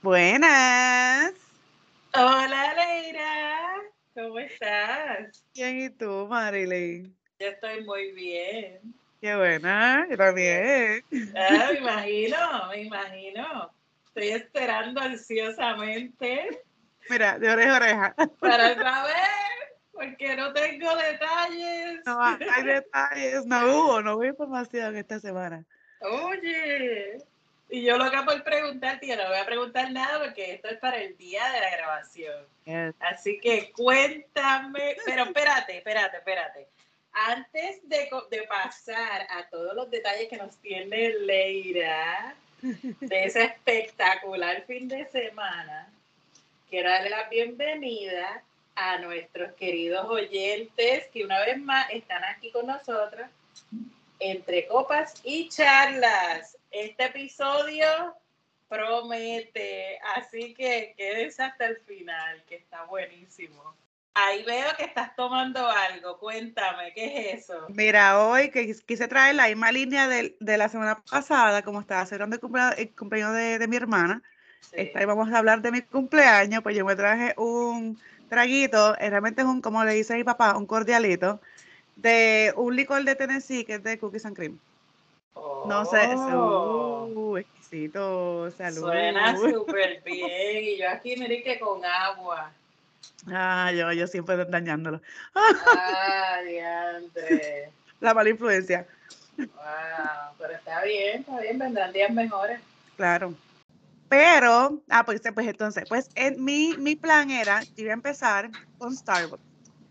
Buenas. Hola, Leira. ¿Cómo estás? Bien, ¿y tú, Marilyn? Yo estoy muy bien. Qué buena, yo también. Ah, me imagino, me imagino. Estoy esperando ansiosamente Mira, de oreja a oreja. para saber, porque no tengo detalles. No hay detalles, no hubo, no hubo información esta semana. Oye, y yo loca por preguntarte, yo no voy a preguntar nada porque esto es para el día de la grabación. Yes. Así que cuéntame, pero espérate, espérate, espérate. Antes de, pasar a todos los detalles que nos tiene Leira de ese espectacular fin de semana, quiero darle la bienvenida a nuestros queridos oyentes que una vez más están aquí con nosotros entre copas y charlas. Este episodio promete, así que quédense hasta el final, que está buenísimo. Ahí veo que estás tomando algo, cuéntame, ¿qué es eso? Mira, hoy que quis- quise traer la misma línea del- de, la semana pasada, como estaba celebrando el cumplea- el cumpleaños de, de mi hermana, Sí. esta vez vamos a hablar de mi cumpleaños, pues yo me traje un traguito, eh, realmente es un, como le dice mi papá, un cordialito, de un licor de Tennessee que es de cookies and cream. No sé, Oh, uh, exquisito, salud. Suena súper bien. Y yo aquí, mire que con agua. Ah, yo, yo siempre dañándolo. Ah, diantre. La mala influencia, Wow, pero está bien, está bien, vendrán días mejores. claro. Pero, ah, pues, pues entonces, pues en, mi, mi plan era, yo iba a empezar con Starbucks.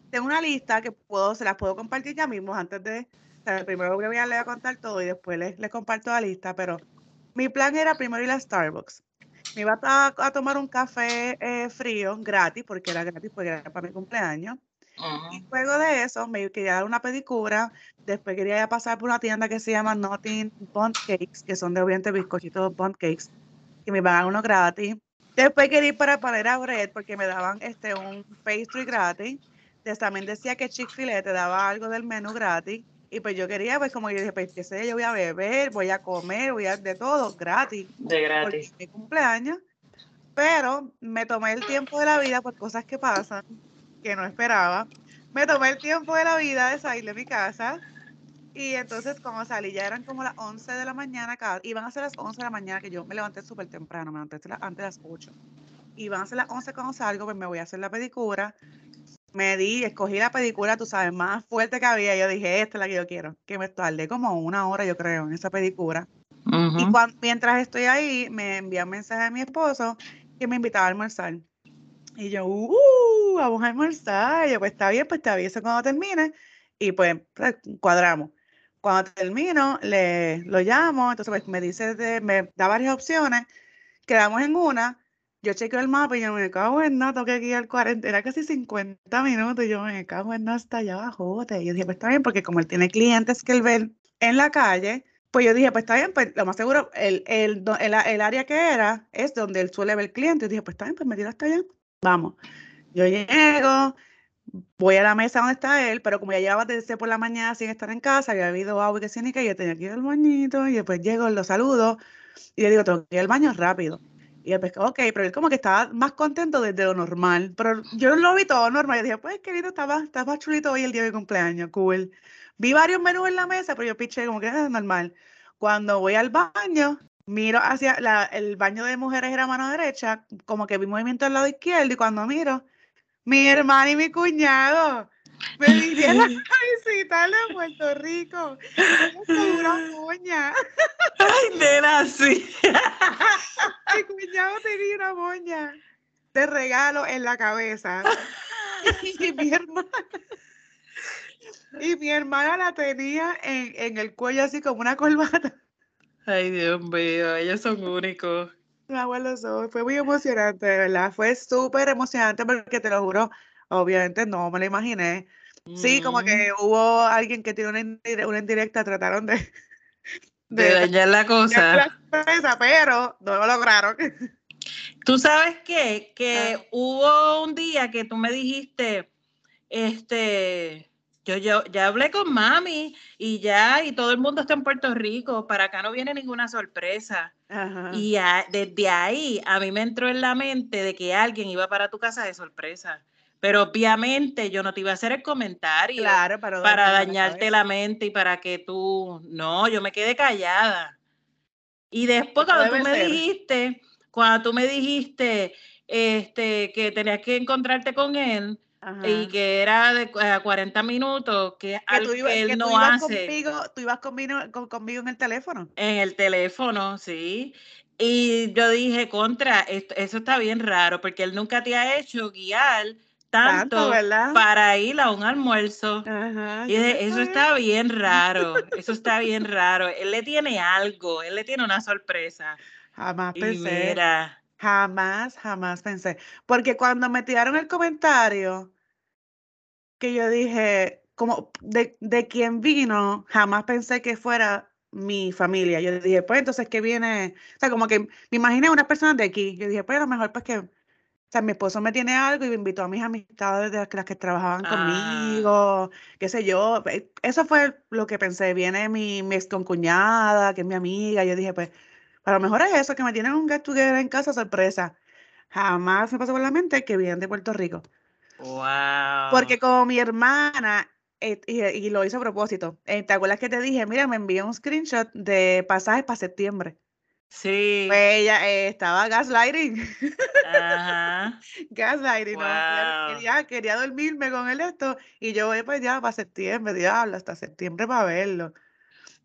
Tengo una lista que puedo, se las puedo compartir ya mismo antes de, o sea, primero voy a, le voy a contar todo y después les, les comparto la lista, pero mi plan era primero ir a Starbucks. Me iba a, a tomar un café eh, frío gratis, porque era gratis, porque era para mi cumpleaños. Y luego de eso me quería dar una pedicura. Después quería pasar por una tienda que se llama Nothing Bond Cakes, que son de obviamente bizcochitos Bond Cakes, que me van a dar uno gratis. Después quería ir para Panera Bread porque me daban este un pastry gratis. Entonces, también decía que Chick-fil-A te daba algo del menú gratis. Y pues yo quería, pues como yo dije, pues qué sé, yo voy a beber, voy a comer, voy a de todo gratis De gratis. mi cumpleaños, pero me tomé el tiempo de la vida por cosas que pasan, que no esperaba. Me tomé el tiempo de la vida de salir de mi casa y entonces cuando salí ya eran como las 11 de la mañana, ca- iban a ser las 11 de la mañana que yo me levanté súper temprano, me levanté antes de las 8. Iban a ser las 11 cuando salgo, pues me voy a hacer la pedicura. Me di, escogí la pedicura, tú sabes, más fuerte que había. Yo dije, esta es la que yo quiero. Que me tardé como una hora, yo creo, en esa pedicura. Y cuan- mientras estoy ahí, me envía un mensaje a mi esposo que me invitaba a almorzar. Y yo, uh, vamos a almorzar. Y yo, pues está bien, pues te aviso cuando termine. Y pues, pues, cuadramos. Cuando termino, le, lo llamo, entonces pues me dice, de- me da varias opciones, quedamos en una, yo chequeo el mapa y yo me cago en nada, tengo que guiar 40, era casi 50 minutos, y yo me cago en nada hasta allá abajo. Y yo dije, pues está bien, porque como él tiene clientes que él ve en la calle, pues yo dije, pues está bien, pues lo más seguro, el, el, el, el área que era es donde él suele ver clientes. Y dije, pues está bien, pues me tiro hasta allá. Vamos. Yo llego, voy a la mesa donde está él, pero como ya llevaba desde por la mañana sin estar en casa, había habido agua y que sí, ni que yo tenía que ir al bañito, y después llego, lo saludo, y le digo, tengo que ir al baño rápido. Y él, pues, ok, pero él como que estaba más contento desde lo normal, pero yo lo vi todo normal, yo dije, pues, querido, estaba, estaba chulito hoy el día de mi cumpleaños, cool. Vi varios menús en la mesa, pero yo piché como que es normal. Cuando voy al baño, miro hacia la- el baño de mujeres era mano derecha, como que vi movimiento al lado izquierdo, y cuando miro, mi hermana y mi cuñado me vinieron a visitar de Puerto Rico. Con una moña. Ay, nena, sí. Mi cuñado tenía una moña de regalo en la cabeza. Y mi hermana, y mi hermana la tenía en, en el cuello así como una corbata. Ay, Dios mío, ellos son únicos. Me abuelo. Fue muy emocionante, de verdad. Fue súper emocionante porque te lo juro, obviamente no me lo imaginé. Sí, como Mm. que hubo alguien que tiene una, indire- una indirecta, trataron de, de, dañar la cosa. La pero no lo lograron. Tú sabes qué? que ah. hubo un día que tú me dijiste, este, yo, yo ya hablé con mami y ya, y todo el mundo está en Puerto Rico, para acá no viene ninguna sorpresa. Y desde ahí a mí me entró en la mente de que alguien iba para tu casa de sorpresa. Pero obviamente yo no te iba a hacer el comentario para, dañarte la, mente y para que tú, no, yo me quedé callada. Y después cuando tú me dijiste, cuando tú me dijiste este, que tenías que encontrarte con él, y que era de 40 minutos, que, algo que él no hace. Conmigo, tú ibas conmigo, conmigo en el teléfono. En el teléfono, sí. Y yo dije, contra, eso está bien raro, porque él nunca te ha hecho guiar tanto, para ir a un almuerzo. y dije, eso está bien raro, eso está bien raro. Él le tiene algo, él le tiene una sorpresa. Jamás pensé. Jamás, jamás pensé. Porque cuando me tiraron el comentario, que yo dije, como de, de quién vino, jamás pensé que fuera mi familia. Yo dije, pues entonces que viene, o sea, como que me imaginé unas personas de aquí. Yo dije, pues a lo mejor pues que, o sea, mi esposo me tiene algo y me invitó a mis amistades de las que trabajaban ah. conmigo, qué sé yo. Eh, eso fue lo que pensé. Viene mi, mi ex concuñada, que es mi amiga. Yo dije, pues, a lo mejor es eso, que me tienen un get together en casa sorpresa. Jamás me pasó por la mente que vienen de Puerto Rico. Wow. Porque como mi hermana, eh, y, lo hizo a propósito, eh, ¿te acuerdas que te dije, mira, me envió un screenshot de pasajes para septiembre? Sí. Pues ella eh, estaba gaslighting. Ajá. gaslighting, Quería, quería dormirme con él esto y yo voy pues ya para septiembre, diablo, hasta septiembre para verlo.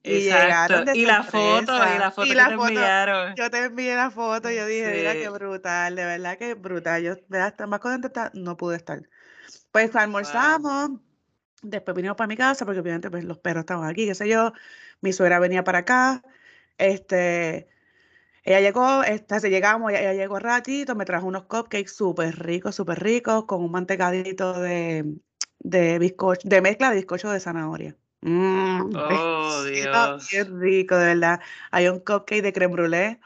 Y llegaron de y la foto, y la foto que te enviaron. Yo te envié la foto y yo dije, mira qué brutal, de verdad que brutal. Yo, estar más contenta, no pude estar. Pues almorzamos, después vinimos para mi casa, porque obviamente pues, los perros estaban aquí, qué sé yo. Mi suegra venía para acá. Este, ella llegó, se llegamos, ella, llegó ratito, me trajo unos cupcakes súper ricos, súper ricos, con un mantecadito de, de bizcocho, de mezcla de bizcocho de zanahoria. Mm, oh, Dios. Qué rico, de verdad. Hay un cupcake de creme brûlée,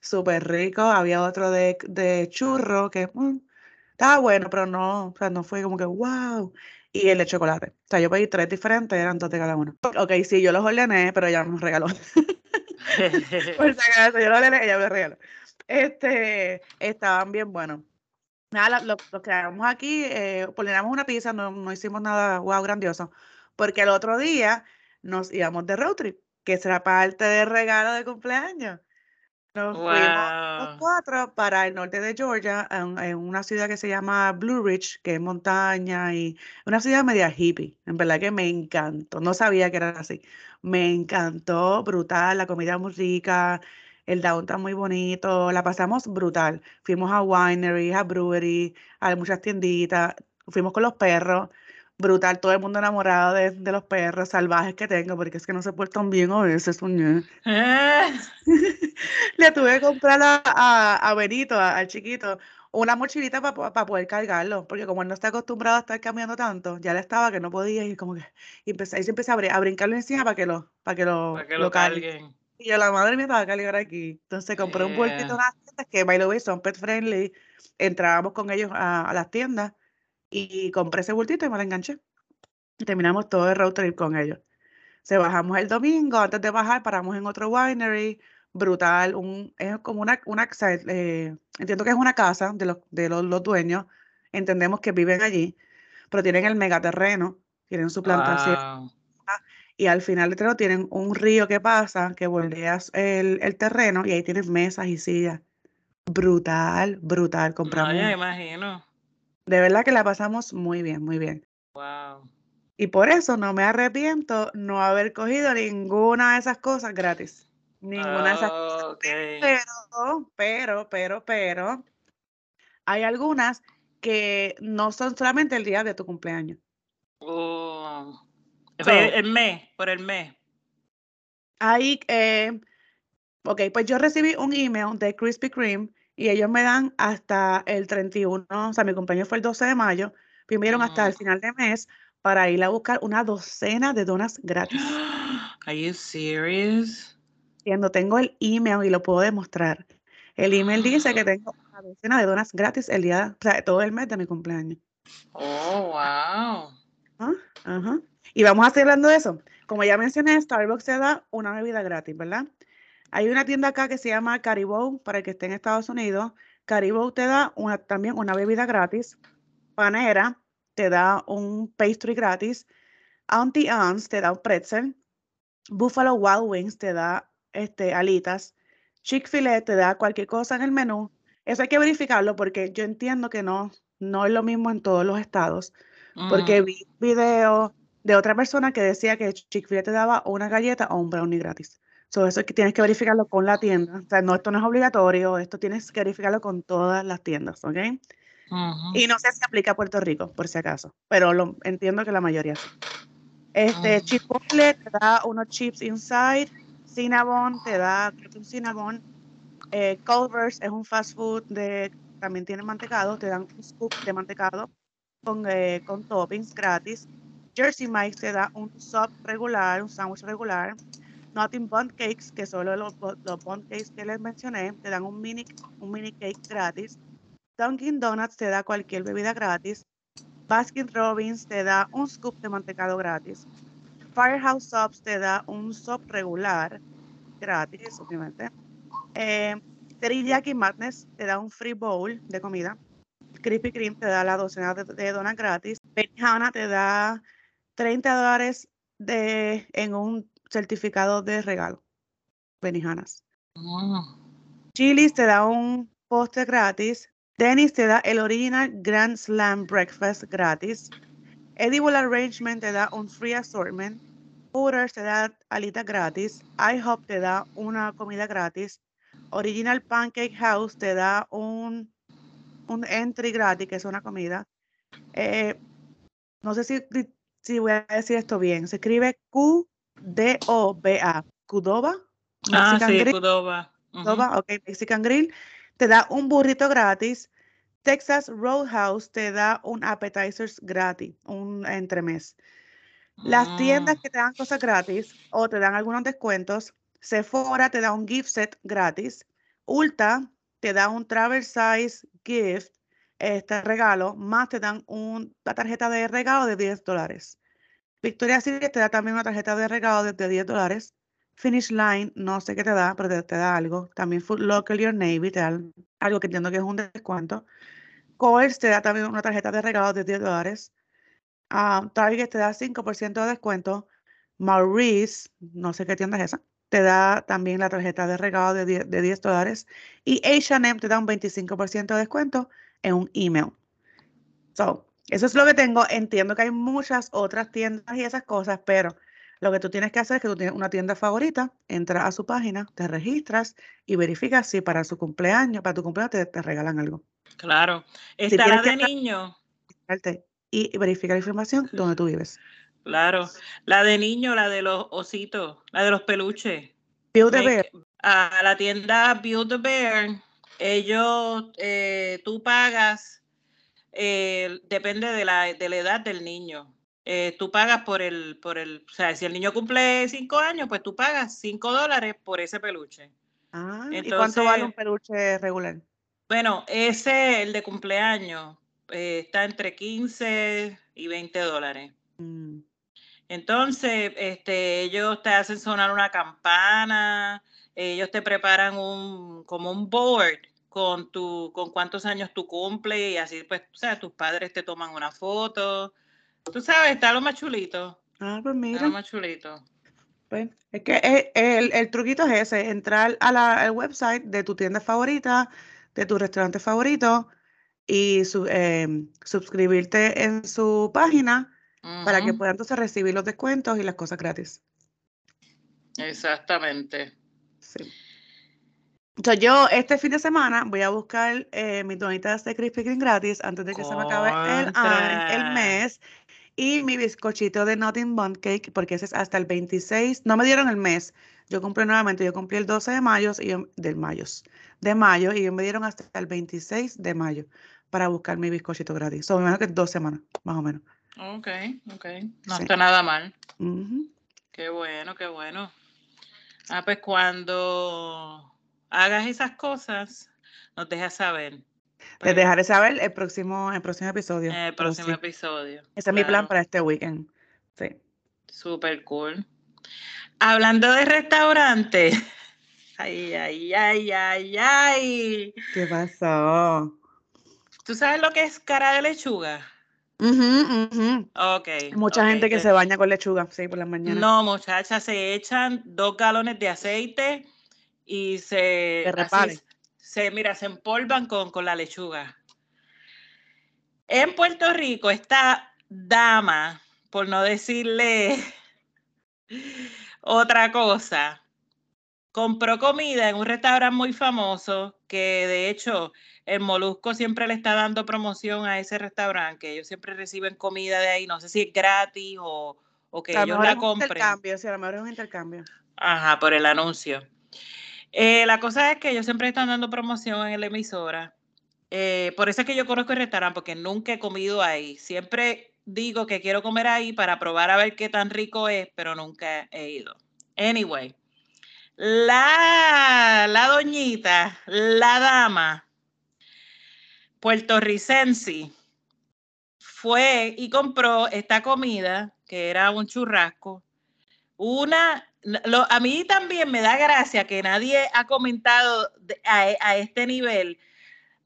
súper rico. Había otro de, de churro que mm, estaba bueno, pero no, o sea, no fue como que wow. Y el de chocolate. O sea, yo pedí tres diferentes, eran dos de cada uno. Ok, sí, yo los ordené, pero ella me regaló. Por si yo los ordené, ella me. Este, estaban bien buenos. Nada, lo, que hagamos aquí, eh, una pizza, no, no hicimos nada wow grandioso porque el otro día nos íbamos de road trip, que será parte del regalo de cumpleaños. Nos fuimos los cuatro para el norte de Georgia, en, una ciudad que se llama Blue Ridge, que es montaña y una ciudad media hippie. En verdad que me encantó. No sabía que era así. Me encantó, brutal, la comida muy rica, el downtown muy bonito, la pasamos brutal. Fuimos a winery, a brewery, a muchas tienditas, fuimos con los perros brutal, todo el mundo enamorado de, los perros salvajes que tengo, porque es que no se portan bien a veces, Le tuve que comprar a, a, Benito, al chiquito, una mochilita para poder cargarlo, porque como él no está acostumbrado a estar cambiando tanto, ya le estaba que no podía y como que y empecé, y se empecé a, a, brincarlo encima para que lo, para que lo, lo, carguen. Y yo, la madre mía, estaba a cargar aquí. Entonces compré un bolsito unas tiendas que, by the way, son pet friendly. Entrábamos con ellos a, a las tiendas y compré ese bultito y me lo enganché. Y terminamos todo el road trip con ellos. Se bajamos el domingo, antes de bajar paramos en otro winery, brutal, un, es como una, una eh, entiendo que es una casa de los, de los, dueños, entendemos que viven allí, pero tienen el megaterreno, tienen su plantación. Y al final del terreno tienen un río que pasa, que volteas el, el terreno y ahí tienes mesas y sillas. Brutal, brutal. Compramos. No, imagino. De verdad que la pasamos muy bien, muy bien. Wow. Y por eso no me arrepiento no haber cogido ninguna de esas cosas gratis. Ninguna de esas cosas. Pero, pero, pero, pero, hay algunas que no son solamente el día de tu cumpleaños. Oh. el mes, por el mes. Ahí, eh, ok, pues yo recibí un email de Krispy Kreme y ellos me dan hasta el 31, o sea, mi cumpleaños fue el 12 de mayo, y me dieron hasta el final de mes para ir a buscar una docena de donas gratis. Are you serious? mintiendo, tengo el email y lo puedo demostrar. El email dice que tengo una docena de donas gratis el día, o sea, todo el mes de mi cumpleaños. Oh, wow. Ajá, ajá. Y vamos a seguir hablando de eso. Como ya mencioné, Starbucks te da una bebida gratis, ¿verdad? Hay una tienda acá que se llama Caribou, para el que esté en Estados Unidos. Caribou te da una, también una bebida gratis. Panera te da un pastry gratis. Auntie Anne's te da un pretzel. Buffalo Wild Wings te da este, alitas. Chick-fil-A te da cualquier cosa en el menú. Eso hay que verificarlo porque yo entiendo que no, no es lo mismo en todos los estados. Porque Mm, vi videos de otra persona que decía que Chick-fil-A te daba una galleta o un brownie gratis. So, eso es que tienes que verificarlo con la tienda. O sea, no, esto no es obligatorio, esto tienes que verificarlo con todas las tiendas, ¿ok? Y no sé si aplica a Puerto Rico, por si acaso, pero lo, entiendo que la mayoría sí. Este, ujú. Chipotle te da unos chips inside, Cinnabon te da creo que un Cinnabon, eh, Culver's es un fast food de, también tiene mantecado, te dan un scoop de mantecado con, eh, con toppings gratis. Jersey Mike's te da un sub regular, un sándwich regular. Nothing Bun Cakes, que solo los, los bun cakes que les mencioné, te dan un mini, un mini cake gratis. Dunkin' Donuts te da cualquier bebida gratis. Baskin Robbins te da un scoop de mantecado gratis. Firehouse Subs te da un sub regular gratis, obviamente. Eh, Teriyaki Madness te da un free bowl de comida. Krispy Kreme te da la docena de, de donas gratis. Benihana te da 30 dólares de, en un certificado de regalo. Benihanas. Mm. Chili's te da un postre gratis. Dennis te da el original Grand Slam Breakfast gratis. Edible Arrangement te da un free assortment. Hooters te da alitas gratis. IHOP te da una comida gratis. Original Pancake House te da un, un entry gratis, que es una comida. Eh, no sé si, si voy a decir esto bien. Se escribe Q-D-O-B-A. Qdoba. Ah, Mexican sí, Grill. Qdoba, ok, Mexican Grill. Te da un burrito gratis. Texas Roadhouse te da un appetizers gratis, un entremés. Las tiendas Mm, que te dan cosas gratis o te dan algunos descuentos, Sephora te da un gift set gratis, Ulta te da un travel size gift, este regalo, más te dan un- una tarjeta de regalo de 10 dólares. Victoria's Secret te da también una tarjeta de regalo de, de 10 dólares. Finish Line, no sé qué te da, pero te, da algo. También Food Local Your Navy te algo que entiendo que es un descuento. Kohl's te da también una tarjeta de regalo de 10 dólares. Ah, Target te da 5% de descuento. Maurice, no sé qué tienda es esa, te da también la tarjeta de regalo de 10, de 10 dólares. Y H&M te da un 25% de descuento en un email. So, eso es lo que tengo. Entiendo que hay muchas otras tiendas y esas cosas, pero lo que tú tienes que hacer es que tú tienes una tienda favorita, entras a su página, te registras y verificas si para su cumpleaños, para tu cumpleaños te, te regalan algo. claro. Si la que de niño. y, verificar la información donde tú vives. Claro. La de niño, la de los ositos, la de los peluches. Build a Bear. a la tienda Build a Bear, ellos, eh, tú pagas, eh, depende de la, de la edad del niño. Eh, tú pagas por el, por el, o sea, si el niño cumple cinco años, pues tú pagas cinco dólares por ese peluche. Ah, ¿y cuánto vale un peluche regular? bueno, ese, el de cumpleaños, eh, está entre 15 y 20 dólares. Mm, Entonces, este, ellos te hacen sonar una campana, ellos te preparan un, como un board con tu, con cuántos años tú cumples y así, pues, o sea, tus padres te toman una foto. Tú sabes, está lo más chulito, Ah, pues está mira, lo más chulito. pues, es que eh, el, el truquito es ese, entrar a la- al website de tu tienda favorita, de tu restaurante favorito y su- em, suscribirte en su página para que Ujú, puedas entonces recibir los descuentos y las cosas gratis. Exactamente. Sí. Entonces yo este fin de semana voy a buscar eh, mis donitas de Krispy Kreme gratis antes de que se me acabe el, el mes y mi bizcochito de Nothing Bun Cake porque ese es hasta el 26. No me dieron el mes. Yo compré nuevamente, yo cumplí el 12 de mayo y yo- del mayo, de mayo y me dieron hasta el 26 de mayo para buscar mi bizcochito gratis. So, me imagino que dos semanas, más o menos. Ok, ok. No Sí. está nada mal. Qué bueno, qué bueno. Ah, pues cuando hagas esas cosas, nos dejas saber. Les dejaré saber el próximo, el próximo episodio. El próximo sí, episodio. Ese es mi plan para este weekend. Sí. Super cool. Hablando de restaurante. Ay, ay, ay, ay, ay. ¿Qué pasó? ¿Tú sabes lo que es cara de lechuga? Ujú, ujú. Ok. Mucha ok, gente que se baña con lechuga, sí, por las mañanas. No, muchachas, se echan dos galones de aceite y se. Se así reparen. se, mira, se empolvan con, con la lechuga. En Puerto Rico, esta dama, por no decirle otra cosa, compró comida en un restaurante muy famoso que de hecho el Molusco siempre le está dando promoción a ese restaurante, que ellos siempre reciben comida de ahí, no sé si es gratis o, o que ellos la es un compren. intercambio, sí, a lo mejor es un intercambio. Ajá, por el anuncio. Eh, la cosa es que ellos siempre están dando promoción en la emisora. Eh, por eso es que yo conozco el restaurante, porque nunca he comido ahí. Siempre digo que quiero comer ahí para probar a ver qué tan rico es, pero nunca he ido. Anyway, la, la doñita, la dama puertorricense fue y compró esta comida, que era un churrasco, una, lo- a mí también me da gracia que nadie ha comentado de- a, a este nivel.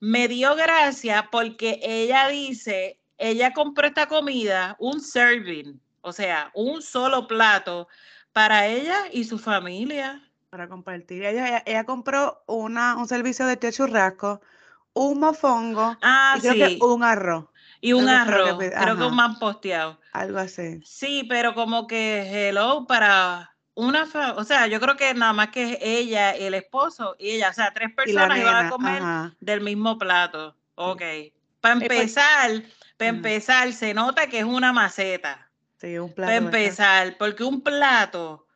Me dio gracia porque ella dice, ella compró esta comida, un serving, o sea, un solo plato para ella y su familia. Para compartir. Ella, ella, ella compró una, un servicio de este churrasco, un mofongo Ah, y creo sí, que un arroz, y un creo que arroz, creo que un man posteado. algo así. Sí, pero como que hello para una, o sea, yo creo que nada más que ella, el esposo y ella, o sea, tres personas iban a comer ajá. del mismo plato. Ok. Para empezar, para Ujú. empezar, se nota que es una maceta. Sí, un Para plato. ¿verdad? empezar, porque un plato,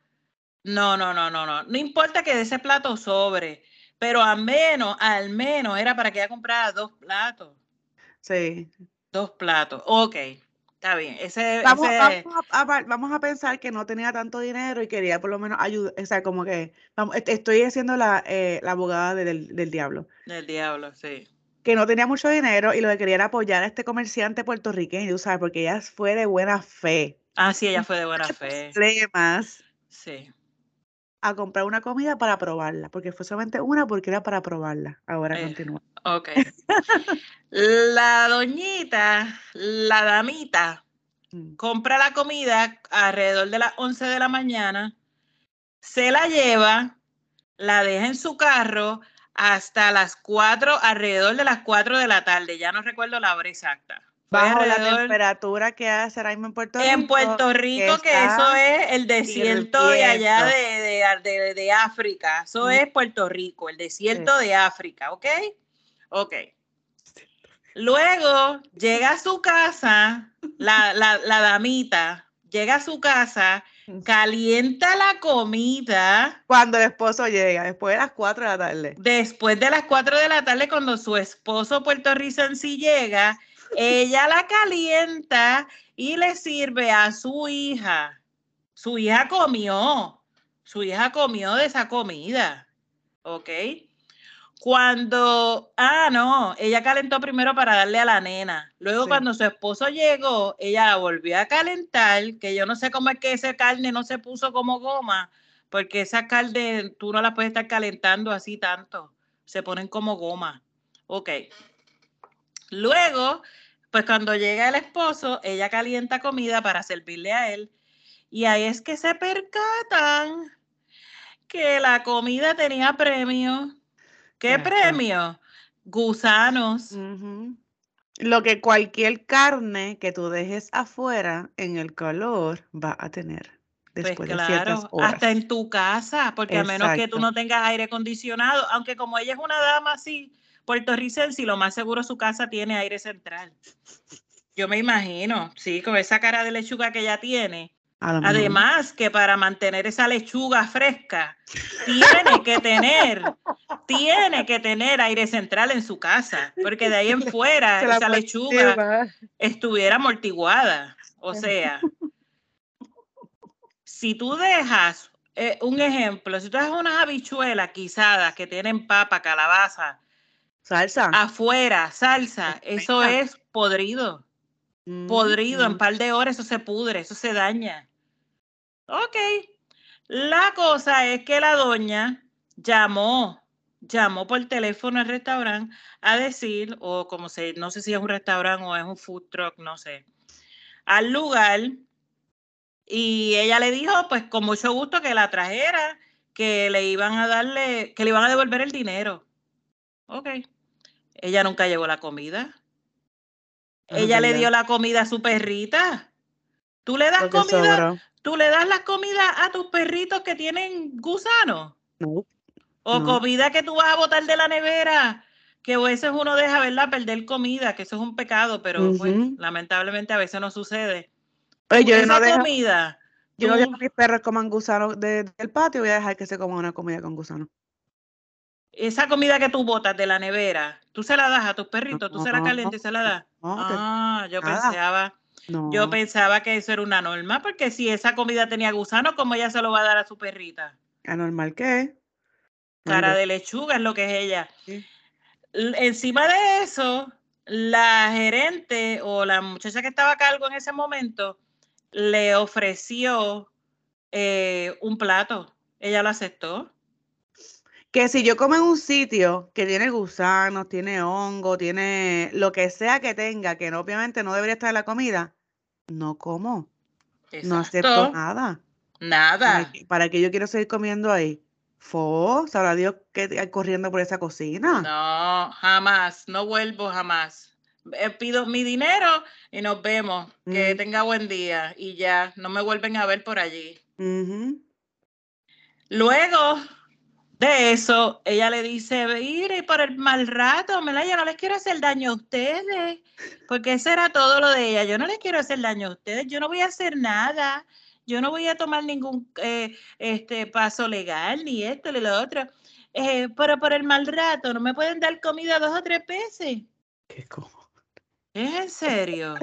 no, no, no, no, no. No importa que de ese plato sobre, pero al menos, al menos era para que ella comprara dos platos. Sí. Dos platos. Ok. Está bien. Ese, Vamos, ese- vamos, a, a- vamos a pensar que no tenía tanto dinero y quería por lo menos ayudar, o sea, como que vamos, est- estoy haciendo la, eh, la abogada de- del, del diablo, del diablo, sí. que no tenía mucho dinero y lo que quería era apoyar a este comerciante puertorriqueño, ¿sabes? Porque ella fue de buena fe, Ah, sí, ella fue de buena fe. problemas Sí. A comprar una comida para probarla, porque fue solamente una porque era para probarla. Ahora Eh, continúa. Ok. La doñita, la damita, Mm. compra la comida alrededor de las 11 de la mañana, se la lleva, la deja en su carro hasta las 4, alrededor de las 4 de la tarde. Ya no recuerdo la hora exacta. Fue Bajo la temperatura que hace ahora mismo en Puerto Rico. en Puerto Rico, que, eso es el desierto de allá de, de, de- de África. Eso Mm. es Puerto Rico, el desierto de África, ¿ok? Ok. Luego llega a su casa, la, la, la damita, llega a su casa, Mm. calienta la comida. Cuando el esposo llega, después de las 4 de la tarde. Después de las 4 de la tarde, cuando su esposo puertorricense llega, ella la calienta y le sirve a su hija. Su hija comió, su hija comió de esa comida, ¿ok? Cuando, ah, no, ella calentó primero para darle a la nena. Luego Sí. cuando su esposo llegó, ella la volvió a calentar, que yo no sé cómo es que esa carne no se puso como goma, porque esa carne tú no la puedes estar calentando así tanto, se ponen como goma. Ok. Luego, pues cuando llega el esposo, ella calienta comida para servirle a él. Y ahí es que se percatan que la comida tenía premio. ¿Qué premio? Gusanos. Lo que cualquier carne que tú dejes afuera en el calor va a tener Pues después de ciertas claro, horas. hasta en tu casa, porque a menos que tú no tengas aire acondicionado, aunque como ella es una dama así, puertorricense, lo más seguro su casa tiene aire central. Yo me imagino, sí, con esa cara de lechuga que ella tiene. Además, que para mantener esa lechuga fresca, tiene que tener, tiene que tener aire central en su casa, porque de ahí en fuera esa lechuga estuviera amortiguada. O sea, si tú dejas eh, un ejemplo, si tú haces unas habichuelas guisadas que tienen papa, calabaza, Salsa. afuera, salsa, eso es podrido. Mm, Podrido, en mm. par de horas eso se pudre, eso se daña. Ok. La cosa es que la doña llamó, llamó por teléfono al restaurante a decir, o como se, no sé si es un restaurante o es un food truck, no sé, al lugar. Y ella le dijo, pues con mucho gusto que la trajera, que le iban a darle, que le iban a devolver el dinero. Ok. Ella nunca llevó la comida. Ella le dio la comida a su perrita. Tú le das comida, sobró. tú le das la comida a tus perritos que tienen gusanos. No. O No. comida que tú vas a botar de la nevera. Que a veces uno deja, ¿verdad? Perder comida, que eso es un pecado, pero pues, lamentablemente a veces no sucede. Oye, Tú, yo esa no dejo, comida, yo no dejo que mis perros coman gusanos de- del patio, voy a dejar que se coman una comida con gusanos. Esa comida que tú botas de la nevera, tú se la das a tus perritos, tú se la y se la das. no, Ah, yo nada. pensaba, No. yo pensaba que eso era una norma, porque si esa comida tenía gusano, ¿cómo ella se lo va a dar a su perrita? ¿Anormal qué? Cara de lechuga es lo que es ella. Sí. Encima de eso, la gerente o la muchacha que estaba a cargo en ese momento le ofreció eh, un plato. Ella lo aceptó. Que si yo como en un sitio que tiene gusanos, tiene hongo, tiene lo que sea que tenga, que no, obviamente no debería estar en la comida, no como, no acepto nada. Nada. ¿Para qué, yo quiero seguir comiendo ahí? Fo, sabrá Dios que corriendo por esa cocina. No, jamás, no vuelvo jamás. Eh, pido mi dinero y nos vemos. Que Mm. tenga buen día y ya, no me vuelven a ver por allí. Luego de eso, ella le dice, mire, y por el mal rato, ¿verdad? Yo no les quiero hacer daño a ustedes, porque eso era todo lo de ella. Yo no les quiero hacer daño a ustedes, yo no voy a hacer nada. Yo no voy a tomar ningún eh, este paso legal, ni esto, ni lo otro. Eh, pero por el mal rato, ¿no me pueden dar comida dos o tres veces? ¿Qué co- ¿Es en serio?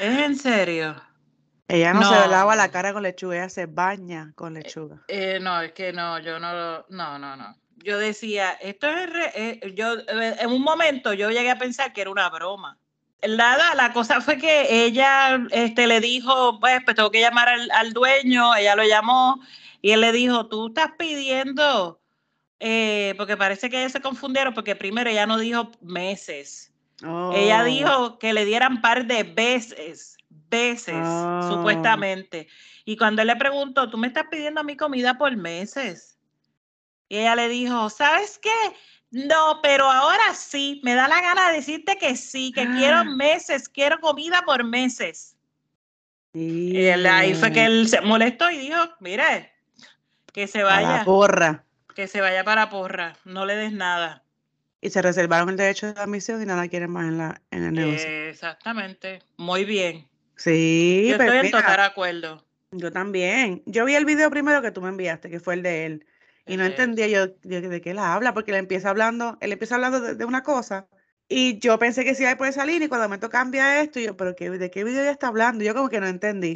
¿Es en serio? Ella no, se lava la cara con lechuga, ella se baña con lechuga. Eh, no, es que no, yo no lo, no, no, no. Yo decía, esto es, re- eh, yo, eh, en un momento yo llegué a pensar que era una broma. Nada, la cosa fue que ella este, le dijo, pues, pues tengo que llamar al, al dueño, ella lo llamó y él le dijo, tú estás pidiendo, eh, porque parece que ellos se confundieron, porque primero ella no dijo meses, ella Oh, dijo que le dieran par de veces, veces, Oh. supuestamente. Y cuando él le preguntó, tú me estás pidiendo a mi comida por meses. Y ella le dijo, ¿sabes qué? No, pero ahora sí, me da la gana de decirte que sí, que quiero meses, quiero comida por meses. Y él- ahí fue que él se molestó y dijo, mire, que se vaya, porra. que se vaya para porra, no le des nada. Y se reservaron el derecho de admisión y nada quieren más en, la, en el negocio. Exactamente, muy bien. Sí, Yo pero estoy en mira, total acuerdo. yo también. Yo vi el video primero que tú me enviaste, que fue el de él. Y no entendía yo, yo de qué él habla, porque él empieza hablando, él empieza hablando de, de una cosa. Y yo pensé que sí iba por esa línea y cuando momento cambia esto, y yo, pero qué, ¿de qué video ella está hablando? Yo como que no entendí.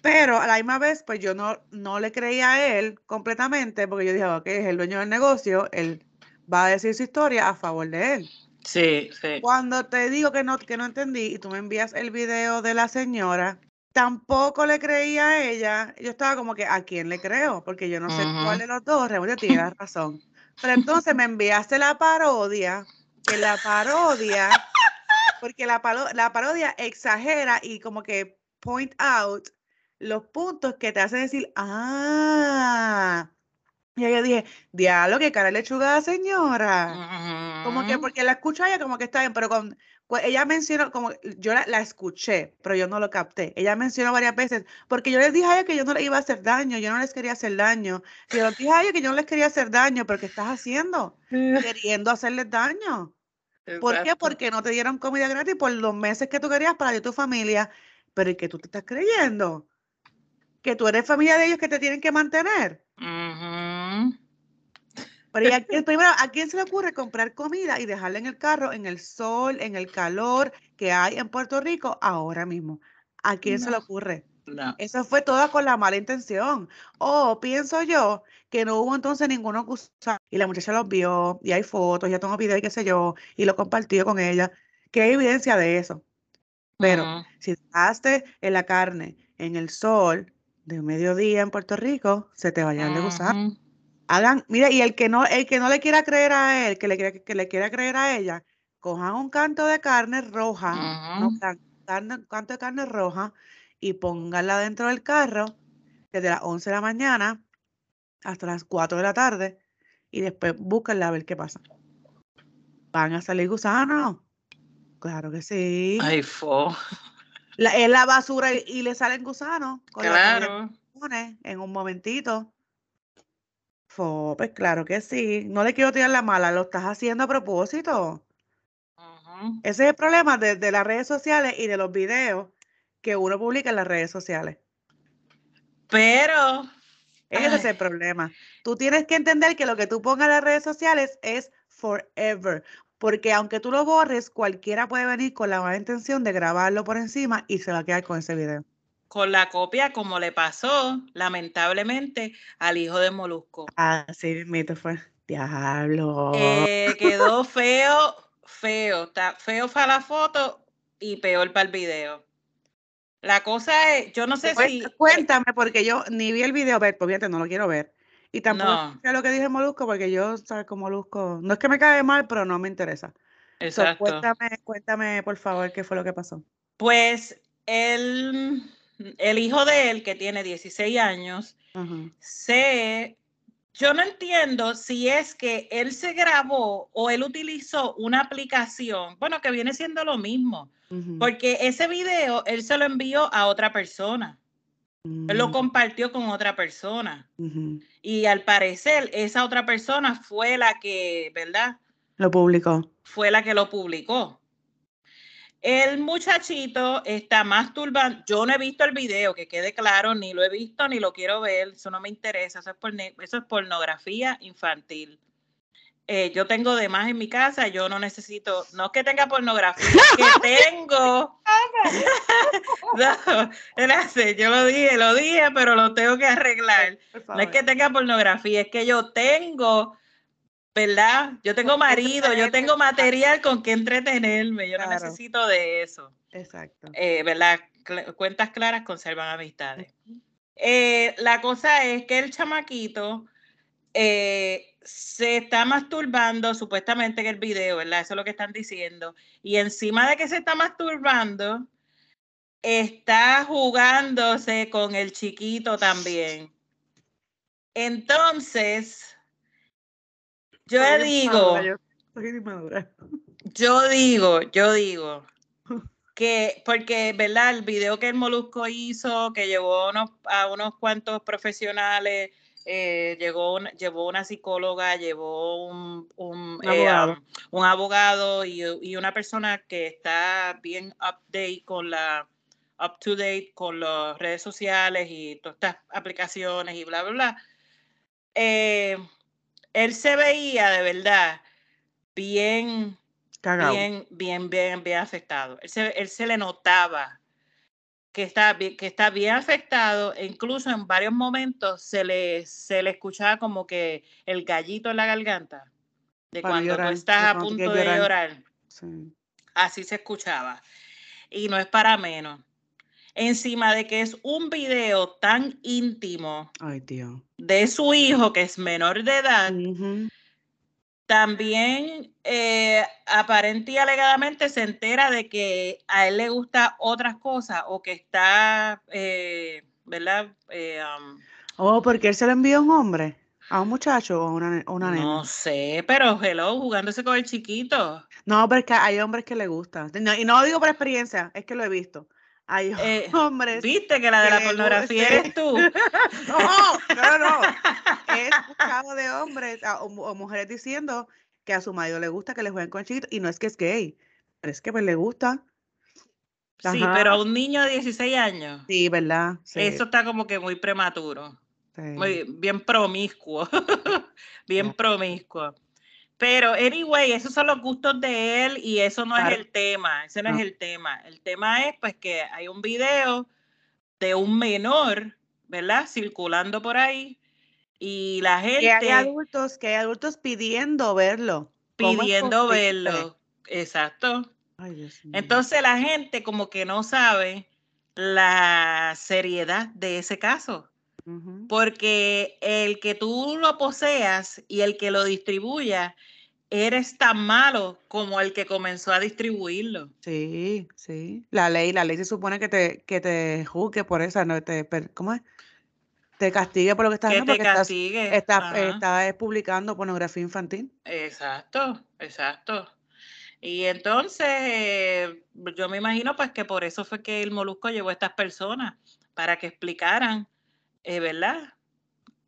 Pero a la misma vez, pues yo no, no le creía a él completamente, porque yo dije, ok, es el dueño del negocio, él va a decir su historia a favor de él. Sí, sí. Cuando te digo que no, que no entendí y tú me envías el video de la señora, tampoco le creía a ella. Yo estaba como que, ¿a quién le creo? Porque yo no sé cuál de los dos realmente tiene la razón. Pero entonces me enviaste la parodia, que la parodia, porque la, paro- la parodia exagera y como que point out los puntos que te hacen decir, ah. Y yo dije, diablo, que cara de lechuga la señora. Como que Ujú. porque la escucho a ella como que está bien, pero con, ella mencionó, como yo la, la escuché, pero yo no lo capté. Ella mencionó varias veces, porque yo les dije a ella que yo no le iba a hacer daño, yo no les quería hacer daño. Yo les dije a ella que yo no les quería hacer daño, pero ¿qué estás haciendo? Queriendo hacerles daño. ¿Por qué? Porque no te dieron comida gratis por los meses que tú querías para ti y tu familia. Pero ¿y qué tú te estás creyendo? Que tú eres familia de ellos que te tienen que mantener. Ujú. Pero ¿y a quién- primero, ¿a quién se le ocurre comprar comida y dejarla en el carro, en el sol, en el calor que hay en Puerto Rico ahora mismo? ¿A quién se le ocurre? No. Eso fue todo con la mala intención. O pienso yo que no hubo entonces ninguno acusado y la muchacha los vio y hay fotos, ya tomó video y qué sé yo, y lo compartió con ella, que hay evidencia de eso. Pero si dejaste en la carne, en el sol, de mediodía en Puerto Rico, se te vayan de gusano. Ujú. Hagan, mira, y el que no, el que no le quiera creer a él, que le quiera, que le quiera creer a ella, cojan un canto de carne roja, no carne- un canto de carne roja, y pónganla dentro del carro desde las 11 de la mañana hasta las 4 de la tarde, y después búsquenla a ver qué pasa. ¿Van a salir gusanos? Claro que sí. Ay, fo. La, es la basura y, y le salen gusanos con la Claro. pones en un momentito. Pues claro que sí. No le quiero tirar la mala, lo estás haciendo a propósito. Ese es el problema de, de las redes sociales y de los videos que uno publica en las redes sociales. Pero, Ese es el problema. Tú tienes que entender que lo que tú pongas en las redes sociales es forever. Porque aunque tú lo borres, cualquiera puede venir con la mala intención de grabarlo por encima y se va a quedar con ese video. Con la copia, como le pasó, lamentablemente, al hijo de Molusco. Así mismito fue. Diablo. Eh, quedó feo, feo. Está feo para la foto y peor para el video. La cosa es, yo no sé si. Cuéntame, porque yo ni vi el video, ver, pues fíjate, no lo quiero ver. Y tampoco No. escuché lo que dije Molusco, porque yo, sabes, con Molusco, no es que me cae mal, pero no me interesa. So, Exacto. cuéntame, cuéntame, por favor, qué fue lo que pasó. Pues el, el hijo de él, que tiene 16 años, se. Yo no entiendo si es que él se grabó o él utilizó una aplicación, bueno, que viene siendo lo mismo, porque ese video él se lo envió a otra persona, él lo mm, compartió con otra persona y al parecer esa otra persona fue la que, ¿verdad? Lo publicó. Fue la que lo publicó. El muchachito está masturbando. Yo no he visto el video, que quede claro, ni lo he visto ni lo quiero ver. Eso no me interesa. Eso es, eso es pornografía infantil. Eh, yo tengo de más en mi casa. Yo no necesito, no es que tenga pornografía, es que tengo. no, espérate, yo lo dije, lo dije, pero lo tengo que arreglar. No es que tenga pornografía, es que yo tengo, ¿verdad? Yo tengo marido, yo tengo material con que entretenerme, yo no necesito de eso. Exacto. Eh, ¿Verdad? Cl- cuentas claras conservan amistades. Eh, la cosa es que el chamaquito eh, se está masturbando, supuestamente en el video, ¿verdad? Eso es lo que están diciendo. Y encima de que se está masturbando, está jugándose con el chiquito también. Entonces, yo Soy digo, yo soy inmadura. yo digo, yo digo que, porque, ¿verdad? El video que el Molusco hizo, que llevó unos- a unos cuantos profesionales, eh, llegó llevó una psicóloga, llevó un, un, Un eh, abogado. um, un abogado y, y una persona que está bien update con la up to date con las redes sociales y todas estas aplicaciones y bla, bla, bla. Eh, él se veía de verdad bien Cagao. bien, bien, bien, bien afectado. Él se, él se le notaba que está, bien, que está bien afectado e incluso en varios momentos se le, se le escuchaba como que el gallito en la garganta de Para cuando llorar, tú estás a punto de llorar. llorar. Sí. Así se escuchaba. Y no es para menos. Encima de que es un video tan íntimo Ay, tío. de su hijo que es menor de edad, también eh, aparente y alegadamente se entera de que a él le gusta otras cosas o que está, eh, ¿verdad? Eh, um, Oh, porque él se lo envió a un hombre, a un muchacho o a una, ne- o una no nena. sé, pero hello, jugándose con el chiquito. No, porque hay hombres que le gusta. No, y no lo digo por experiencia, es que lo he visto. Hay Eh, hombres. ¿Viste que la de que la pornografía eres tú? No, no, no. He escuchado de hombres a- o, mu- o mujeres diciendo que a su marido le gusta que le jueguen con chiquitos y no es que es gay, pero es que pues le gusta. Sí, pero a un niño de 16 años, Sí, ¿verdad? Sí, eso está como que muy prematuro. sí. muy bien promiscuo, bien promiscuo. Pero, anyway, esos son los gustos de él y eso no Claro. es el tema, ese no, No. es el tema. El tema es pues que hay un video de un menor, ¿verdad? Circulando por ahí y la gente... Que hay adultos, que hay adultos pidiendo verlo. Pidiendo verlo, exacto. Entonces la gente como que no sabe la seriedad de ese caso. Porque el que tú lo poseas y el que lo distribuya, eres tan malo como el que comenzó a distribuirlo. Sí, sí. La ley, la ley se supone que te, que te juzgue por esa, no te, ¿cómo es? Te castigue por lo que estás haciendo. Que te castigue. Estás, está, publicando pornografía infantil. Exacto, exacto. Y entonces, eh, yo me imagino pues que por eso fue que el Molusco llevó a estas personas, para que explicaran, eh, ¿verdad?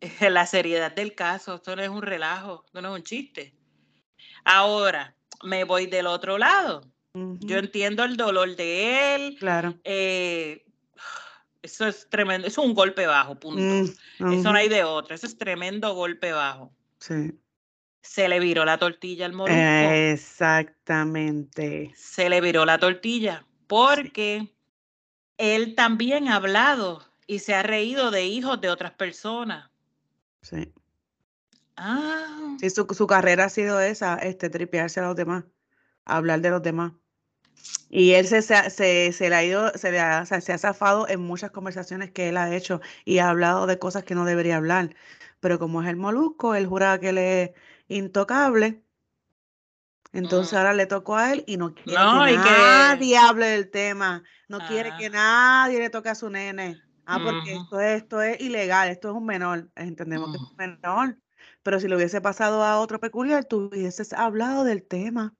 La seriedad del caso, esto no es un relajo, esto no es un chiste. Ahora, me voy del otro lado. Yo entiendo el dolor de él. Claro. Eh, eso es tremendo, eso es un golpe bajo, punto. Mm, eso no hay de otro, eso es tremendo golpe bajo. Sí. Se le viró la tortilla al molusco. Exactamente. Se le viró la tortilla porque él también ha hablado y se ha reído de hijos de otras personas. Sí. Ah. Sí, su, su carrera ha sido esa, este, tripearse a los demás, hablar de los demás. Y él se, se, se, le ha ido, se, le ha, se ha zafado en muchas conversaciones que él ha hecho y ha hablado de cosas que no debería hablar. Pero como es el molusco, él jura que él es intocable. Entonces mm. ahora le tocó a él y no quiere que nadie hable del tema. No quiere que ah. nadie le toque a su nene. Ah, porque esto, es, esto es ilegal, esto es un menor. Entendemos que es un menor. Pero si le hubiese pasado a otro peculiar, tú hubieses hablado del tema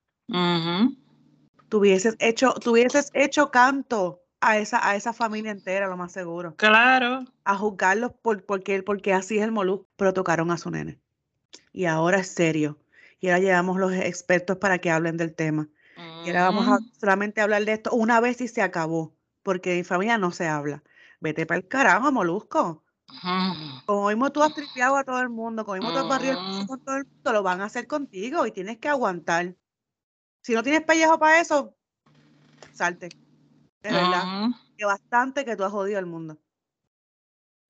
tuvieses hecho, tuvieses hecho canto a esa, a esa familia entera, lo más seguro. Claro. A juzgarlos por, porque, porque así es el molusco, pero tocaron a su nene. Y ahora es serio. Y ahora llevamos los expertos para que hablen del tema. Y ahora vamos a mm. solamente hablar de esto una vez y se acabó, porque en familia no se habla. Vete para el carajo, molusco. Como mismo tú has tripeado a todo el mundo, como mismo tú has barrido el con todo el mundo, lo van a hacer contigo y tienes que aguantar. Si no tienes pellejo para eso, salte. De verdad. Que bastante que tú has jodido al mundo.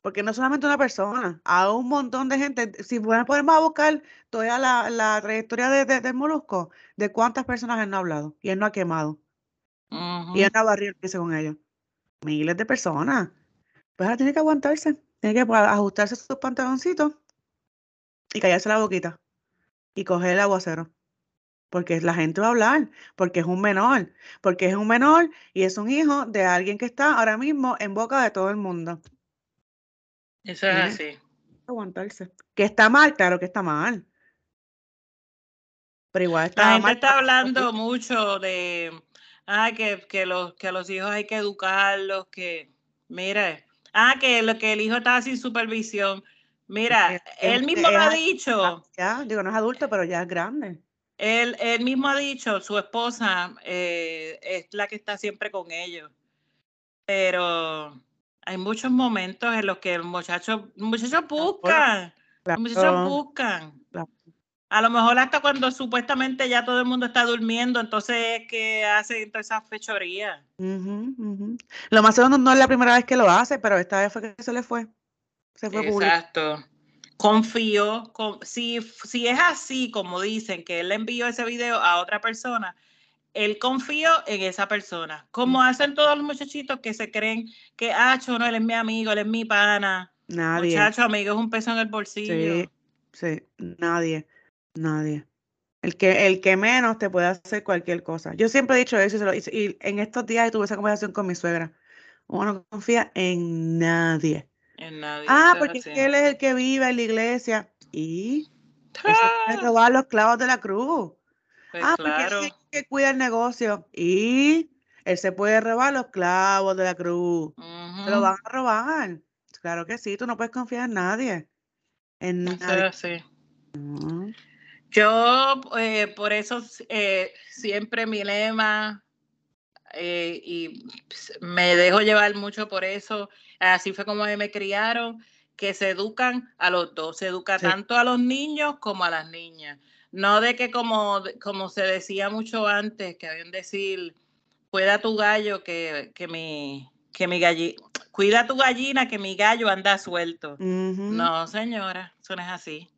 Porque no solamente una persona, a un montón de gente. Si podemos a buscar toda la, la trayectoria de, del molusco, de cuántas personas él no ha hablado y él no ha quemado. Y él no ha barrido con ellos. Miles de personas. Pues ahora tiene que aguantarse. Tiene que pues, ajustarse sus pantaloncitos y callarse la boquita. Y coger el aguacero porque la gente va a hablar, porque es un menor, porque es un menor y es un hijo de alguien que está ahora mismo en boca de todo el mundo. Eso es así. Aguantarse. Que está mal, claro que está mal. Pero igual está La gente está hablando mucho de ah, que, que, los, que a los hijos hay que educarlos, que, mire, ah, que, lo, que el hijo está sin supervisión. Mira, él mismo lo ha dicho. Ya, digo, no es adulto, pero ya es grande. Él, mismo ha dicho, su esposa eh, es la que está siempre con ellos. Pero hay muchos momentos en los que el muchacho, muchachos buscan, los muchachos buscan. A lo mejor hasta cuando supuestamente ya todo el mundo está durmiendo, entonces es que hace todas esas fechorías. Lo más seguro no es la primera vez que lo hace, pero esta vez fue que se le fue. Se fue Exacto confío, si, si es así como dicen que él le envió ese video a otra persona, él confió en esa persona. Como hacen todos los muchachitos que se creen que, ah, no, él es mi amigo, él es mi pana. Nadie. Muchacho, amigo, es un peso en el bolsillo. Sí, sí, nadie, nadie. El que, el que menos te puede hacer cualquier cosa. Yo siempre he dicho eso y, y en estos días tuve esa conversación con mi suegra. Uno no confía en nadie. Ah, porque él es el que vive en la iglesia. Y ¡Ah! robar los clavos de la cruz. Pues ah, porque él es el que cuida el negocio. Y él se puede robar los clavos de la cruz. Se lo van a robar. Claro que sí, tú no puedes confiar en nadie. En nadie. Yo, eh, por eso, eh, siempre mi lema, eh, y me dejo llevar mucho por eso así fue como me criaron, que se educan a los dos, se educa tanto a los niños como a las niñas. No de que como, como se decía mucho antes, que habían decir, pueda tu gallo que, que mi, que mi gallina, cuida tu gallina que mi gallo anda suelto. No, señora, eso no es así.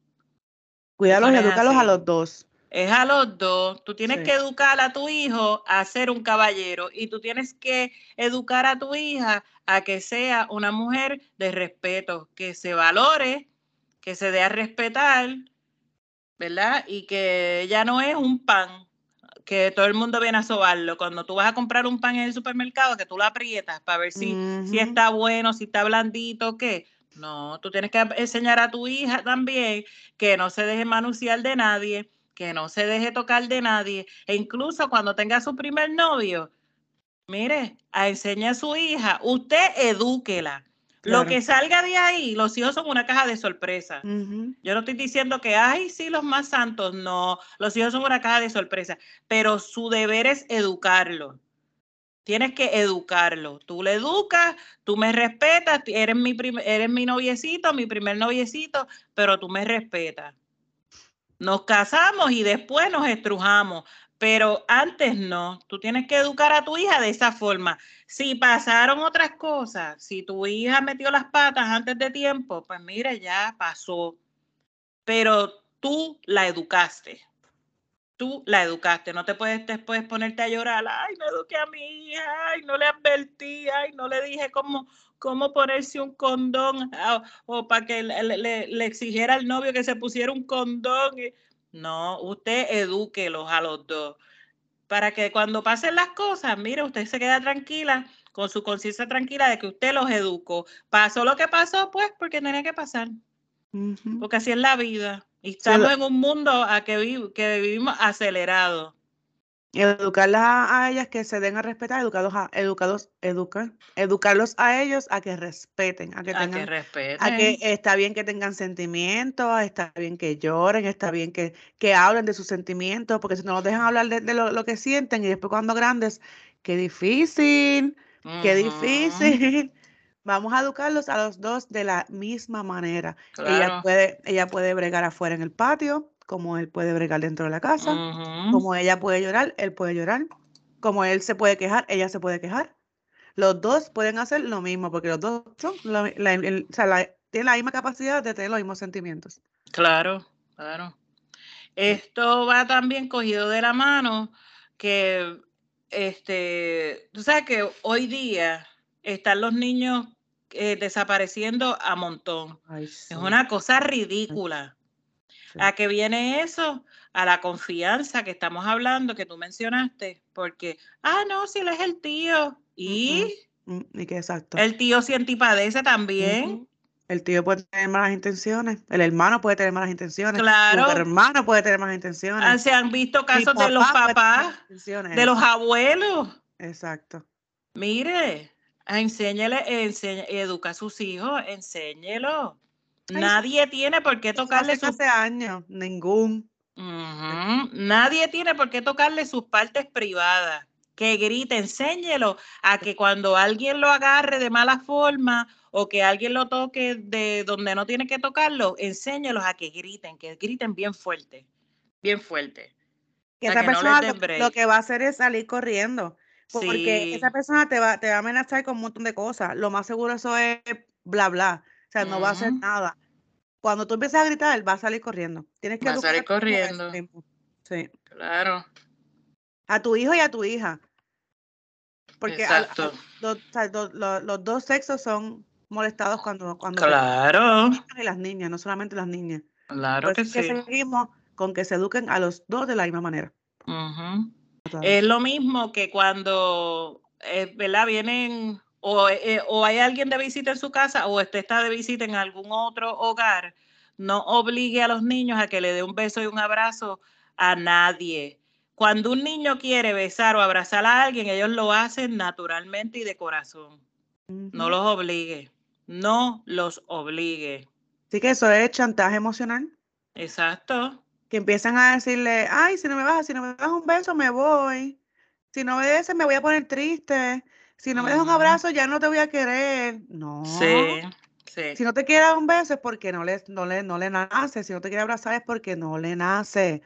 Cuídalos y edúcalos a los dos. Es a los dos. Tú tienes Sí. que educar a tu hijo a ser un caballero y tú tienes que educar a tu hija a que sea una mujer de respeto, que se valore, que se dé a respetar, ¿verdad? Y que ella no es un pan, que todo el mundo viene a sobarlo. Cuando tú vas a comprar un pan en el supermercado, que tú lo aprietas para ver si, si está bueno, si está blandito, qué. No, tú tienes que enseñar a tu hija también que no se deje manusear de nadie, que no se deje tocar de nadie. E incluso cuando tenga su primer novio, mire, a enseñar a su hija, usted edúquela. Lo que salga de ahí, los hijos son una caja de sorpresa. Yo no estoy diciendo que, ay, sí, los más santos, no, los hijos son una caja de sorpresa, pero su deber es educarlo. Tienes que educarlo. Tú le educas, tú me respetas, eres mi, eres mi noviecito, mi primer noviecito, pero tú me respetas. Nos casamos y después nos estrujamos, pero antes no. Tú tienes que educar a tu hija de esa forma. Si pasaron otras cosas, si tu hija metió las patas antes de tiempo, pues mire, ya pasó. Pero tú la educaste. Tú la educaste. No te puedes después ponerte a llorar. Ay, no eduqué a mi hija. Ay, no le advertí. Ay, no le dije cómo, cómo ponerse un condón. ah, o para que le, le- le- exigiera al novio que se pusiera un condón. No, usted edúquelos a los dos. Para que cuando pasen las cosas, mire, usted se queda tranquila, con su conciencia tranquila de que usted los educó. Pasó lo que pasó, pues, porque tenía que pasar. Porque así es la vida. Y estamos en un mundo a que, vi- que vivimos acelerado. Educarlas a, a ellas que se den a respetar, educados a, educados, educar, educarlos a ellos a que respeten, a que A que tengan, respeten. a que está bien que tengan sentimientos, está bien que lloren, está bien que, que hablen de sus sentimientos, porque si no nos dejan hablar de, de lo, lo que sienten y después cuando grandes, qué difícil, qué difícil. Vamos a educarlos a los dos de la misma manera. Ella puede, ella puede bregar afuera en el patio, como él puede bregar dentro de la casa. Como ella puede llorar, él puede llorar. Como él se puede quejar, ella se puede quejar. Los dos pueden hacer lo mismo, porque los dos son la- la- el- o sea, la- tienen la misma capacidad de tener los mismos sentimientos. Claro, claro. Esto va también cogido de la mano que, este, tú sabes que hoy día están los niños eh, desapareciendo a montón. Ay, Es una cosa ridícula. sí. ¿A qué viene eso? A la confianza que estamos hablando, que tú mencionaste, porque, ah, no, si él es el tío. Y Mm, Y que exacto. el tío si antipadece también. El tío puede tener malas intenciones, el hermano puede tener malas intenciones, Claro. tu hermano puede tener malas intenciones. Ah, Se han visto casos de los papás, de los abuelos. Exacto. Mire, enséñele, enseñe, educa a sus hijos, enséñelo. Ay, Nadie tiene por qué tocarle sus hace años, ningún. Nadie tiene por qué tocarle sus partes privadas. Que grite, enséñelo a que cuando alguien lo agarre de mala forma o que alguien lo toque de donde no tiene que tocarlo, enséñelos a que griten, que griten bien fuerte, bien fuerte. Que O sea, esa que persona lo que va a hacer es salir corriendo. Porque Sí. esa persona te va, te va a amenazar con un montón de cosas. Lo más seguro eso es bla bla. O sea, no va a hacer nada. Cuando tú empiezas a gritar, va a salir corriendo. Tienes que Va a salir a corriendo. Sí. Claro, A tu hijo y a tu hija. Porque al- exacto. los, o sea, do- lo- los dos sexos son molestados cuando, cuando Claro, y las niñas, no solamente las niñas. claro Por que es que sí. seguimos con que se eduquen a los dos de la misma manera. Ujú. Total. Es lo mismo que cuando, eh, ¿verdad? Vienen o, eh, o hay alguien de visita en su casa o usted está de visita en algún otro hogar, no obligue a los niños a que le dé un beso y un abrazo a nadie. Cuando un niño quiere besar o abrazar a alguien, ellos lo hacen naturalmente y de corazón. No los obligue, no los obligue. Así que eso es chantaje emocional. Exacto. Que empiezan a decirle, ay, si no me vas, si no me das un beso, me voy. Si no me beses, me voy a poner triste. Si no me das un abrazo, ya no te voy a querer. No. Sí, sí. Si no te quiere dar un beso es porque no le, no le, no le nace. Si no te quiere abrazar es porque no le nace.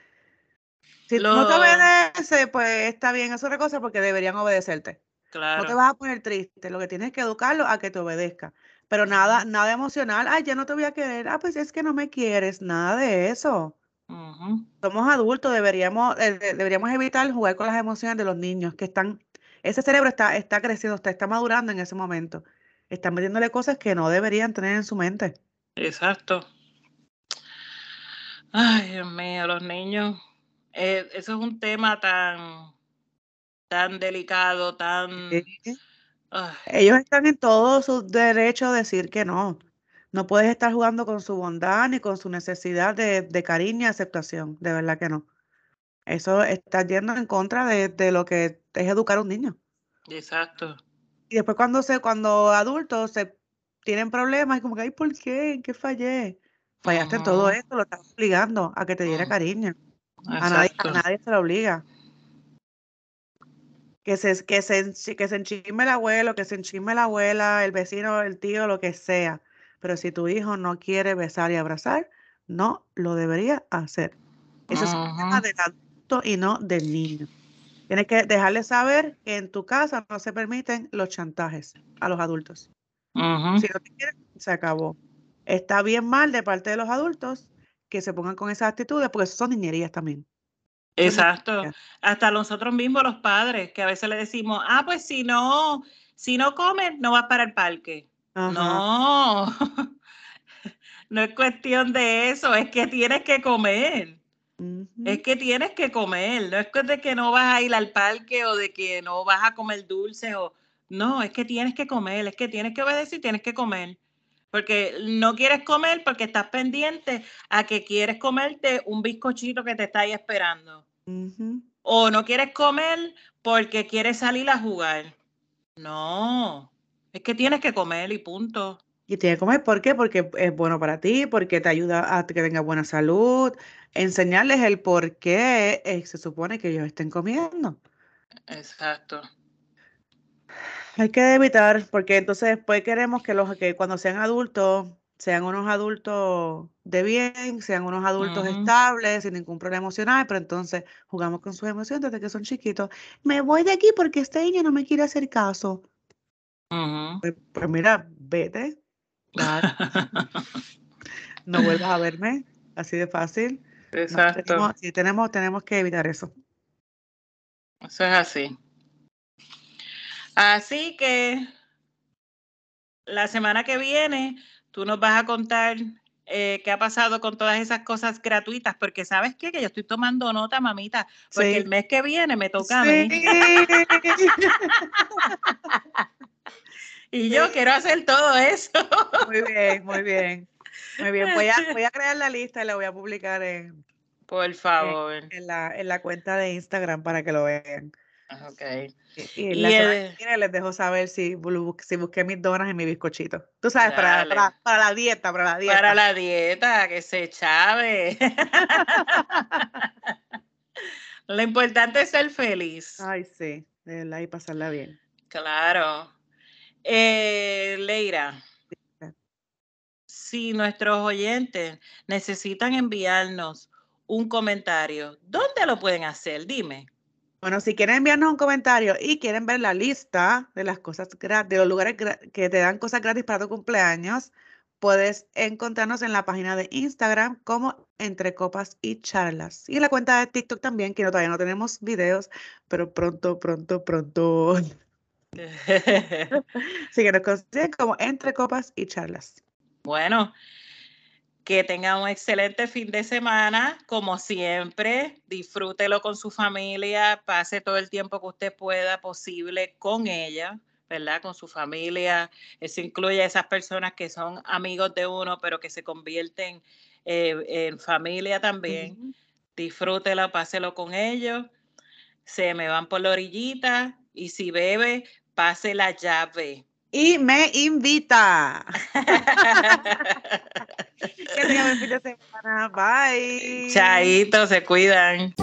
Si no te obedece, pues está bien, es otra cosa porque deberían obedecerte. No te vas a poner triste, lo que tienes que educarlo a que te obedezca. Pero nada, nada emocional, ay, ya no te voy a querer, ah, pues es que no me quieres, nada de eso. Somos adultos, deberíamos, eh, deberíamos evitar jugar con las emociones de los niños que están, ese cerebro está, está creciendo, está, está madurando en ese momento. Están metiéndole cosas que no deberían tener en su mente. Exacto. Ay, Dios mío, los niños. Eh, eso es un tema tan, tan delicado, tan. Ellos están en todo su derecho a decir que no. No puedes estar jugando con su bondad ni con su necesidad de, cariño y aceptación. De verdad que no. Eso está yendo en contra de, lo que es educar a un niño. Exacto. Y después cuando se, cuando adultos se tienen problemas, como que, ay, ¿por qué? ¿En qué fallé? Fallaste en todo esto, lo estás obligando a que te diera mm. cariño. A nadie, a nadie, se lo obliga. Que se, que, se, que se enchime el abuelo, que se enchime la abuela, el vecino, el tío, lo que sea. Pero si tu hijo no quiere besar y abrazar, no lo debería hacer. Eso es un tema del adulto y no del niño. Tienes que dejarle saber que en tu casa no se permiten los chantajes a los adultos. Si no te quieren, se acabó. Está bien mal de parte de los adultos que se pongan con esas actitudes, porque eso son niñerías también. Exacto. Hasta nosotros mismos, los padres, que a veces le decimos, ah, pues si no, si no comes, no vas para el parque. No, no es cuestión de eso, es que tienes que comer. Es que tienes que comer, no es de que no vas a ir al parque o de que no vas a comer dulce o no, es que tienes que comer, es que tienes que obedecer tienes que comer. Porque no quieres comer porque estás pendiente a que quieres comerte un bizcochito que te está ahí esperando. O no quieres comer porque quieres salir a jugar. No, es que tienes que comer y punto. Y tienes que comer, ¿por qué? Porque es bueno para ti, porque te ayuda a que tengas buena salud. Enseñarles el por qué eh, se supone que ellos estén comiendo. Exacto. Hay que evitar, porque entonces después queremos que los que cuando sean adultos sean unos adultos de bien, sean unos adultos estables, sin ningún problema emocional, pero entonces jugamos con sus emociones desde que son chiquitos. Me voy de aquí porque este niño no me quiere hacer caso. Pues, pues, mira, vete. no vuelvas a verme, así de fácil. Exacto. sí, tenemos, tenemos que evitar eso. Eso es así. Así que la semana que viene tú nos vas a contar eh, qué ha pasado con todas esas cosas gratuitas, porque sabes qué, que yo estoy tomando nota, mamita, porque el mes que viene me toca a mí. y yo quiero hacer todo eso. muy bien, muy bien. Muy bien, voy a, voy a crear la lista y la voy a publicar en, por favor. En, la, en la cuenta de Instagram para que lo vean. Ok. Y, les dejo saber si, si busqué mis donas en mi bizcochito. Tú sabes, para, para, la dieta, para la dieta. Para la dieta, que se chave. Lo importante es ser feliz. Ay, sí, de verdad, y pasarla bien. Claro. Eh, Leira, si nuestros oyentes necesitan enviarnos un comentario, ¿dónde lo pueden hacer? Dime. Bueno, si quieren enviarnos un comentario y quieren ver la lista de las cosas de los lugares que te dan cosas gratis para tu cumpleaños, puedes encontrarnos en la página de Instagram como Entre Copas y Charlas. Y en la cuenta de TikTok también, que no, todavía no tenemos videos, pero pronto, pronto, pronto. Así que nos consiguen como Entre Copas y Charlas. Bueno, que tenga un excelente fin de semana, como siempre, disfrútelo con su familia, pase todo el tiempo que usted pueda posible con ella, ¿verdad? Con su familia. Eso incluye a esas personas que son amigos de uno, pero que se convierten eh, en familia también. Disfrútelo, páselo con ellos. Se me van por la orillita y si bebe, pase la llave y me invita. que tengan un fin de semana. Bye. Chaito, se cuidan.